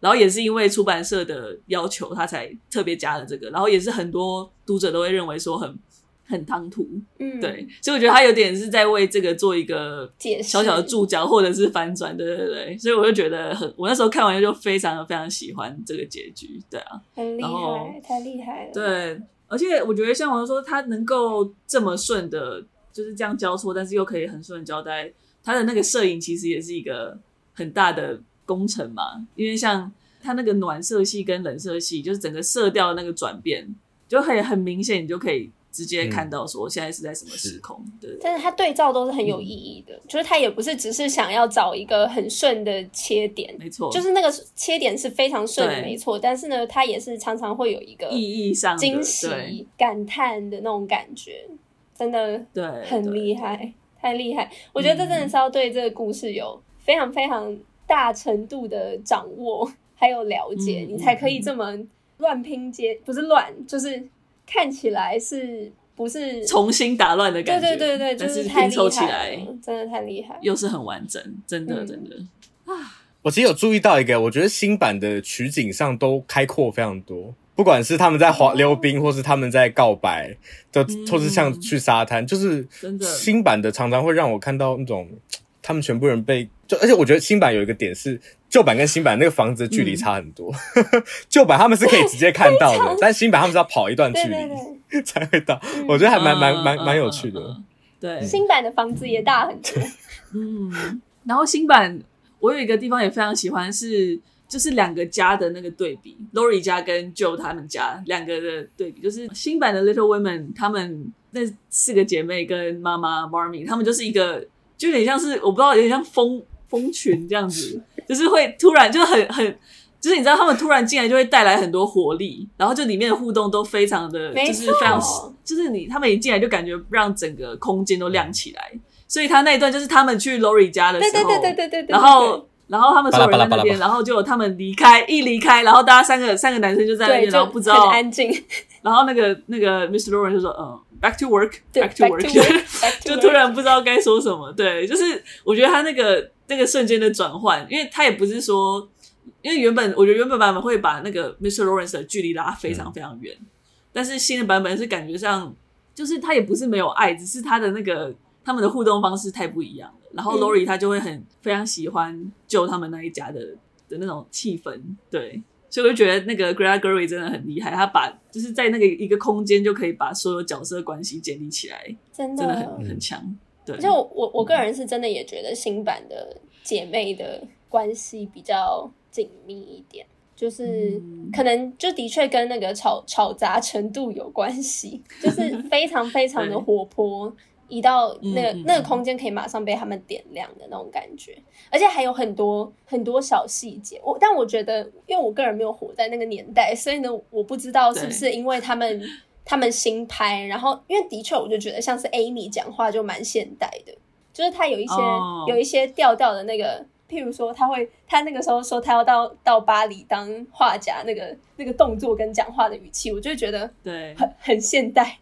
然后也是因为出版社的要求，他才特别加了这个。然后也是很多读者都会认为说很很唐突，嗯，对。所以我觉得他有点是在为这个做一个小小的注脚或者是翻转，对对对。所以我就觉得很，我那时候看完就非常非常喜欢这个结局，对啊，很厉害，太厉害了。对，而且我觉得像我说，他能够这么顺的，就是这样交错，但是又可以很顺的交代他的那个摄影，其实也是一个很大的。工程嘛，因为像它那个暖色系跟冷色系，就是整个色调的那个转变，就很很明显，你就可以。直接看到说现在是在什么时空，嗯、对。但是它对照都是很有意义的，嗯、就是它也不是只是想要找一个很顺的切点，没错，就是那个切点是非常顺的，没错。但是呢，它也是常常会有一个意义上惊喜、感叹的那种感觉，真的对，很厉害，太厉害。我觉得这真的是要对这个故事有非常非常大程度的掌握还有了解，嗯、你才可以这么乱拼接，不是乱，就是。看起来是不是重新打乱的感觉？对对对对，就是拼凑起来，真的太厉害，又是很完整，真的真的啊！我其实有注意到一个，我觉得新版的取景上都开阔非常多，不管是他们在滑溜冰，或是他们在告白，都或是像去沙滩，就是真的新版的常常会让我看到那种他们全部人被就，而且我觉得新版有一个点是。旧版跟新版那个房子的距离差很多，(laughs) 旧、嗯、版他们是可以直接 (laughs) 看到的，但新版他们是要跑一段距离 (laughs) 才会到，嗯、我觉得还蛮蛮蛮蛮有趣的。对，新版的房子也大很多。嗯，然后新版我有一个地方也非常喜欢是，就是两个家的那个对比，Lori 家跟 Joe 他们家两个的对比，就是新版的 Little Women 他们那四个姐妹跟妈妈 Marmee 他们就是一个就有点像是我不知道有点像蜂蜂群这样子。就是会突然就很很，就是你知道他们突然进来就会带来很多活力，然后就里面的互动都非常的，就是非常，就是你他们一进来就感觉让整个空间都亮起来。所以他那一段就是他们去 Lori 家的时候，对对对对对对，然后然后他们所有人在那边，然后就他们离开，一离开，然后大家三个三个男生就在那边，然后不知道很安静，然后那个那个 Mr. Lawrence 就说嗯，Back to work，Back to work，(laughs) 就突然不知道该说什么。对，就是我觉得他那个。那个瞬间的转换，因为他也不是说，因为原本我觉得原本版本会把那个 Mr. Lawrence 的距离拉非常非常远，嗯、但是新的版本是感觉上，就是他也不是没有爱，只是他的那个他们的互动方式太不一样了。然后 Lori 他就会很非常喜欢救他们那一家的的那种气氛，对，所以我就觉得那个 Gerwig 真的很厉害，他把就是在那个一个空间就可以把所有角色关系建立起来，真的，真的很很强。对。就我我个人是真的也觉得新版的姐妹的关系比较紧密一点，就是可能就的确跟那个吵吵杂程度有关系，就是非常非常的 (laughs) 活泼，一到那个那个空间可以马上被他们点亮的那种感觉，而且还有很多很多小细节。我但我觉得，因为我个人没有活在那个年代，所以呢，我不知道是不是因为他们。他们新拍，然后因为的确，我就觉得像是 Amy 讲话就蛮现代的，就是他有一些、oh. 有一些调调的那个，譬如说他会，他那个时候说他要到到巴黎当画家，那个那个动作跟讲话的语气，我就觉得对，很很现代，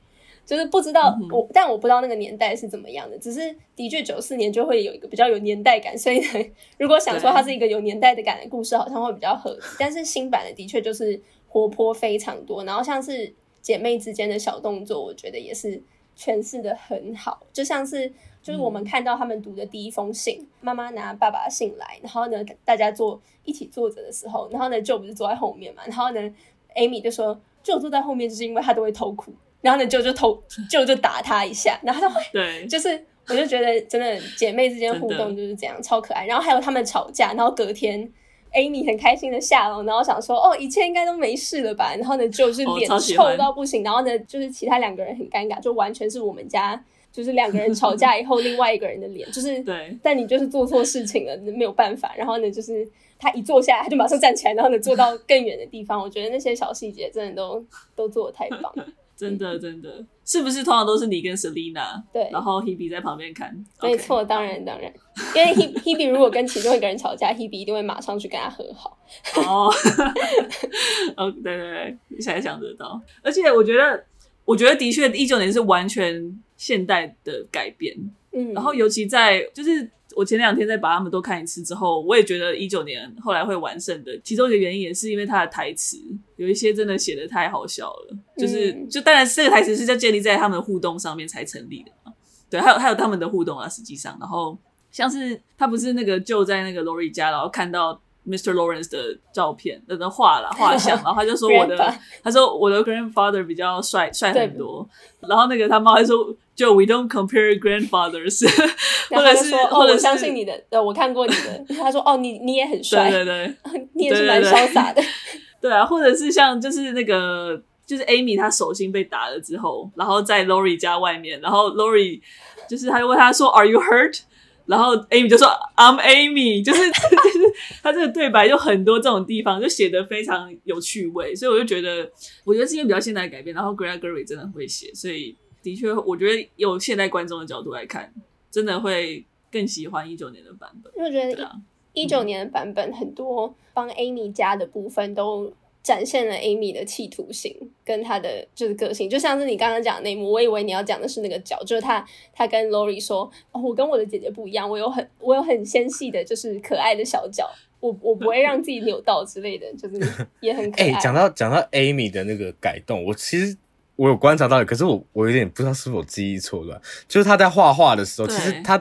就是不知道、mm hmm. 我，但我不知道那个年代是怎么样的，只是的确九四年就会有一个比较有年代感，所以呢，如果想说它是一个有年代的感的故事，好像会比较合理。但是新版的的确就是活泼非常多，然后像是。姐妹之间的小动作，我觉得也是诠释的很好。就像是，就是我们看到他们读的第一封信，妈妈、嗯、拿爸爸的信来，然后呢，大家坐一起坐着的时候，然后呢，Joe 不是坐在后面嘛，然后呢，Amy 就说，Joe 坐在后面就是因为他都会偷哭，然后呢，Joe 就偷，(laughs) Joe 就打他一下，然后他会，对，就是我就觉得真的姐妹之间互动就是这样，超可爱。然后还有他们吵架，然后隔天。Amy 很开心的下楼，然后想说：“哦，一切应该都没事了吧？”然后呢，就是脸臭到不行。然后呢，就是其他两个人很尴尬，就完全是我们家，就是两个人吵架以后，(laughs) 另外一个人的脸，就是对。但你就是做错事情了，没有办法。然后呢，就是他一坐下来，他就马上站起来，然后呢，坐到更远的地方。我觉得那些小细节真的都都做的太棒了。真的，真的，是不是通常都是你跟 Selina 对，然后 Hebe 在旁边看？没错，当然，当然，因为 Hebe (laughs) Hebe 如果跟其中一个人吵架，Hebe 一定会马上去跟他和好。哦，(laughs) 哦，对对对，你现在想得到。而且我觉得，我觉得的确，一九年是完全现代的改变。嗯，然后尤其在就是。我前两天再把他们都看一次之后，我也觉得一九年后来会完胜的其中一个原因也是因为他的台词有一些真的写的太好笑了，就是就当然这个台词是要建立在他们的互动上面才成立的嘛。对，还有还有他们的互动啊，实际上，然后像是他不是那个就在那个 Lori 家，然后看到 Mr. Lawrence 的照片那的画了画像，然后他就说我的 (laughs) 他说我的 grandfather 比较帅帅很多，然后那个他妈还说。就 we don't compare grandfathers，(laughs) 或者是，哦，我相信你的，呃，我看过你的。(laughs) 他说，哦，你你也很帅，对对对，(laughs) 你也是蛮潇洒的。对啊，或者是像就是那个就是 Amy 她手心被打了之后，然后在 Lori 家外面，然后 Lori 就是他就问他说 Are you hurt？然后 Amy 就说 I'm Amy，就是就是他这个对白就很多这种地方就写的非常有趣味，所以我就觉得我觉得是因为比较现代改编，然后 Gregory 真的会写，所以的确我觉得有现代观众的角度来看，真的会更喜欢一九年的版本。因为我觉得一九年的版本很多帮 Amy 加的部分都。展现了 Amy 的企图心跟她的就是个性，就像是你刚刚讲的那一幕，我以为你要讲的是那个角，就是她她跟 Lori 说，哦，我跟我的姐姐不一样，我有很我有很纤细的，就是可爱的小脚，我我不会让自己扭到之类的，就是也很可爱。(laughs) 哎、欸，讲到讲到 Amy 的那个改动，我其实我有观察到，可是我我有点不知道是否记忆错乱，就是他在画画的时候，其实他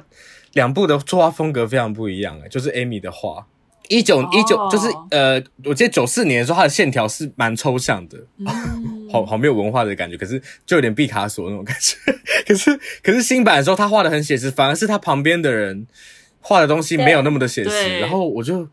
两部的作画风格非常不一样，哎，就是 Amy 的画。一九一九就是呃，我记得九四年的时候，他的线条是蛮抽象的，嗯、好好没有文化的感觉，可是就有点毕卡索那种感觉。(laughs) 可是可是新版的时候，他画的很写实，反而是他旁边的人画的东西没有那么的写实。然后我就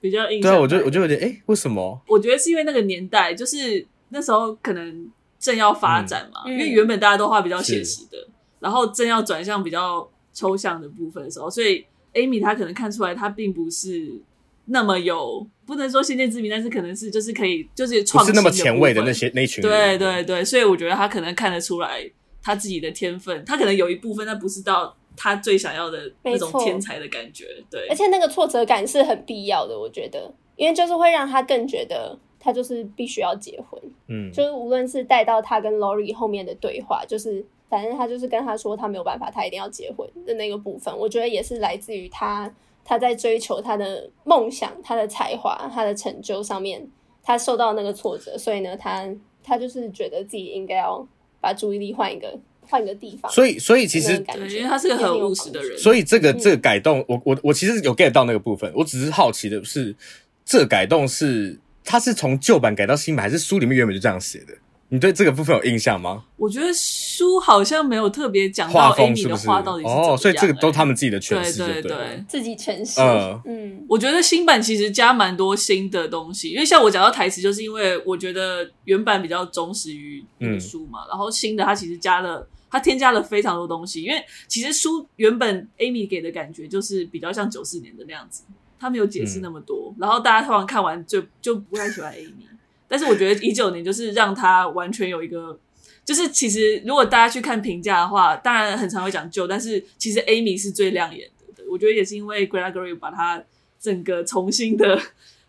比较印象，对啊，我就我就有点哎、欸，为什么？我觉得是因为那个年代，就是那时候可能正要发展嘛，嗯、因为原本大家都画比较写实的，然后正要转向比较抽象的部分的时候，所以 Amy 她可能看出来，她并不是。那么有不能说先见之明，但是可能是就是可以就是创新是那么前卫的那些那群人，对对对，所以我觉得他可能看得出来他自己的天分，他可能有一部分，但不是到他最想要的那种天才的感觉。对，而且那个挫折感是很必要的，我觉得，因为就是会让他更觉得他就是必须要结婚。嗯，就是无论是带到他跟 Lori 后面的对话，就是反正他就是跟他说他没有办法，他一定要结婚的那个部分，我觉得也是来自于他。他在追求他的梦想、他的才华、他的成就上面，他受到那个挫折，所以呢，他他就是觉得自己应该要把注意力换一个换一个地方。所以，所以其实感觉因为他是个很务实的人，所以这个这个改动，嗯、我我我其实有 get 到那个部分。我只是好奇的是，这个改动是他是从旧版改到新版，还是书里面原本就这样写的？你对这个部分有印象吗？我觉得书好像没有特别讲到 Amy 的画到底是怎么样，欸、哦，所以这个都他们自己的诠释，对对对，自己诠释。呃、嗯，我觉得新版其实加蛮多新的东西，因为像我讲到台词，就是因为我觉得原版比较忠实于那个书嘛，嗯、然后新的它其实加了，它添加了非常多东西，因为其实书原本 Amy 给的感觉就是比较像九四年的那样子，他没有解释那么多，嗯、然后大家通常看完就就不太喜欢 Amy。但是我觉得 (laughs) 一九年就是让他完全有一个，就是其实如果大家去看评价的话，当然很常会讲旧，但是其实 Amy 是最亮眼的。我觉得也是因为 Gregory 把他整个重新的，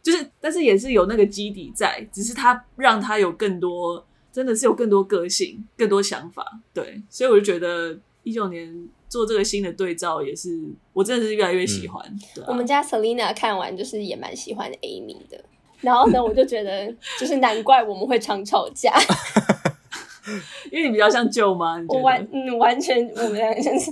就是但是也是有那个基底在，只是他让他有更多，真的是有更多个性、更多想法。对，所以我就觉得一九年做这个新的对照也是，我真的是越来越喜欢。嗯对啊、我们家 Selina 看完就是也蛮喜欢 Amy 的。然后呢，我就觉得，(laughs) 就是难怪我们会常吵架，(laughs) 因为你比较像舅妈。我完，嗯，完全我们两个像 (laughs) 是。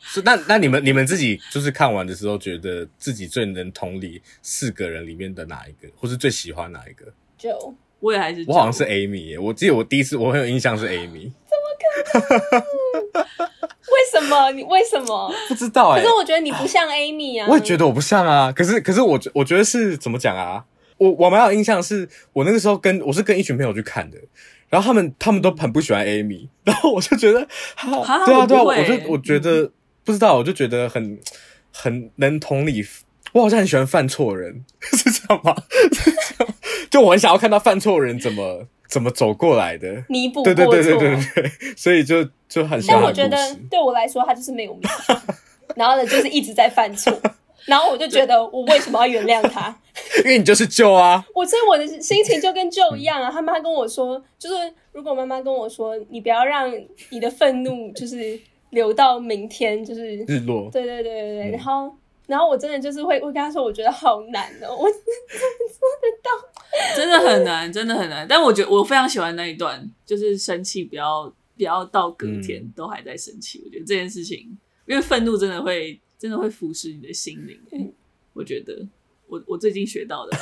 是那那你们你们自己就是看完的时候，觉得自己最能同理四个人里面的哪一个，或是最喜欢哪一个？就我也还是，我好像是 Amy 耶。我记得我第一次我很有印象是 Amy。怎么可能？为什么？你为什么？不知道哎。可是我觉得你不像 Amy 啊。我也觉得我不像啊。可是可是我我觉得是怎么讲啊？我我蛮有印象是，是我那个时候跟我是跟一群朋友去看的，然后他们他们都很不喜欢 Amy，(laughs) 然后我就觉得，哈对啊对啊，我就我觉得不知道，我就觉得很很能同理，我好像很喜欢犯错人，(laughs) (laughs) 是这样吗？就我很想要看到犯错人怎么怎么走过来的，弥补，对对对对对对，(laughs) 所以就就很。但我觉得对我来说，他就是没有弥补，(laughs) 然后呢，就是一直在犯错。(laughs) 然后我就觉得，我为什么要原谅他？因为你就是舅啊！我所以我的心情就跟舅一样啊。他妈跟我说，就是如果妈妈跟我说，你不要让你的愤怒就是留到明天，就是日落。对对对对对。嗯、然后，然后我真的就是会，我跟他说，我觉得好难哦，我做得到？(laughs) 真的很难，真的很难。但我觉得我非常喜欢那一段，就是生气不要不要到隔天都还在生气。嗯、我觉得这件事情，因为愤怒真的会。真的会腐蚀你的心灵，嗯、我觉得我我最近学到的，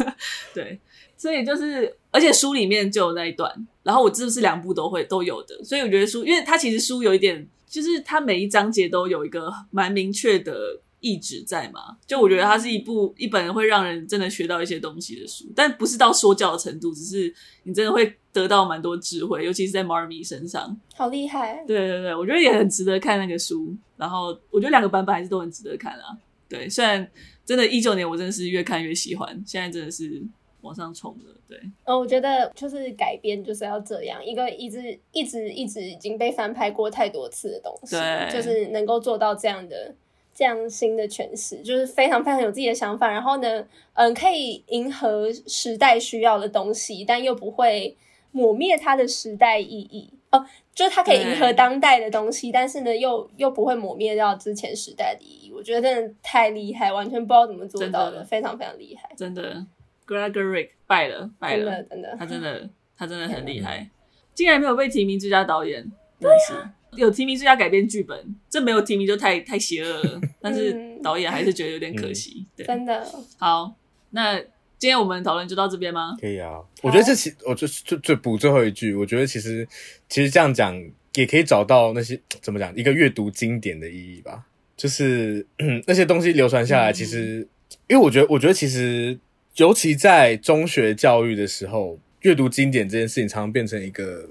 (laughs) 对，所以就是，而且书里面就有那一段，然后我是不是两部都会都有的，所以我觉得书，因为它其实书有一点，就是它每一章节都有一个蛮明确的意旨在嘛。就我觉得它是一部一本会让人真的学到一些东西的书，但不是到说教的程度，只是你真的会得到蛮多智慧，尤其是在 Marmee 身上，好厉害。对对对，我觉得也很值得看那个书。然后我觉得两个版本还是都很值得看啊。对，虽然真的，一九年我真的是越看越喜欢，现在真的是。往上冲的，对，嗯，我觉得就是改编就是要这样一个一直一直一直已经被翻拍过太多次的东西，就是能够做到这样的这样新的诠释，就是非常非常有自己的想法，然后呢，嗯，可以迎合时代需要的东西，但又不会抹灭它的时代意义。哦，就是它可以迎合当代的东西，但是呢，又又不会抹灭掉之前时代的意义，我觉得真的太厉害，完全不知道怎么做到的，的。非常非常厉害，真的。Gregorick 败了，败了，真的，真的，他真的，他真的很厉害，(laughs) 竟然没有被提名最佳导演，真的是有提名最佳改编剧本，这没有提名就太太邪恶了。(laughs) 但是导演还是觉得有点可惜，对，真的。好，那今天我们讨论就到这边吗？可以啊，我觉得这其，我就就就补最后一句，我觉得其实其实这样讲也可以找到那些怎么讲一个阅读经典的意义吧，就是 (clears throat) 那些东西流传下来，其实因为我觉得，我觉得其实。尤其在中学教育的时候，阅读经典这件事情常常变成一个，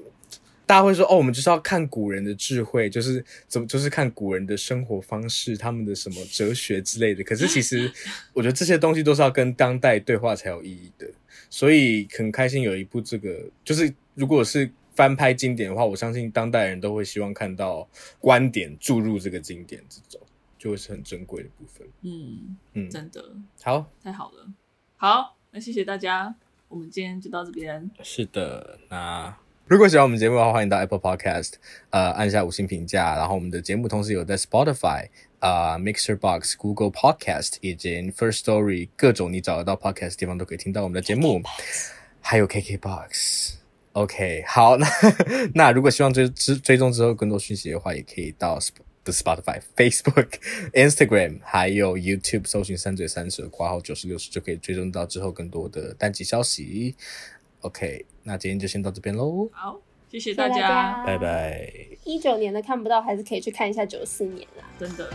大家会说哦，我们就是要看古人的智慧，就是怎么就是看古人的生活方式，他们的什么哲学之类的。可是其实，(laughs) 我觉得这些东西都是要跟当代对话才有意义的。所以很开心有一部这个，就是如果是翻拍经典的话，我相信当代人都会希望看到观点注入这个经典之中，就会是很珍贵的部分。嗯嗯，真的好，太好了。好，那谢谢大家，我们今天就到这边。是的，那如果喜欢我们节目的话，欢迎到 Apple Podcast，呃，按下五星评价。然后我们的节目同时有在 Spotify、呃、Mixer Box、Google Podcast 以及 First Story 各种你找得到 Podcast 地方都可以听到我们的节目，还有 KK Box。OK，好，(laughs) 那那如果希望追追追踪之后更多讯息的话，也可以到。的 Spotify、Facebook、(laughs) Instagram 还有 YouTube 搜寻“三嘴三舌”括号九十六十就可以追踪到之后更多的单集消息。OK，那今天就先到这边喽。好，谢谢大家，拜拜。一九年的看不到，还是可以去看一下九四年啊，真的。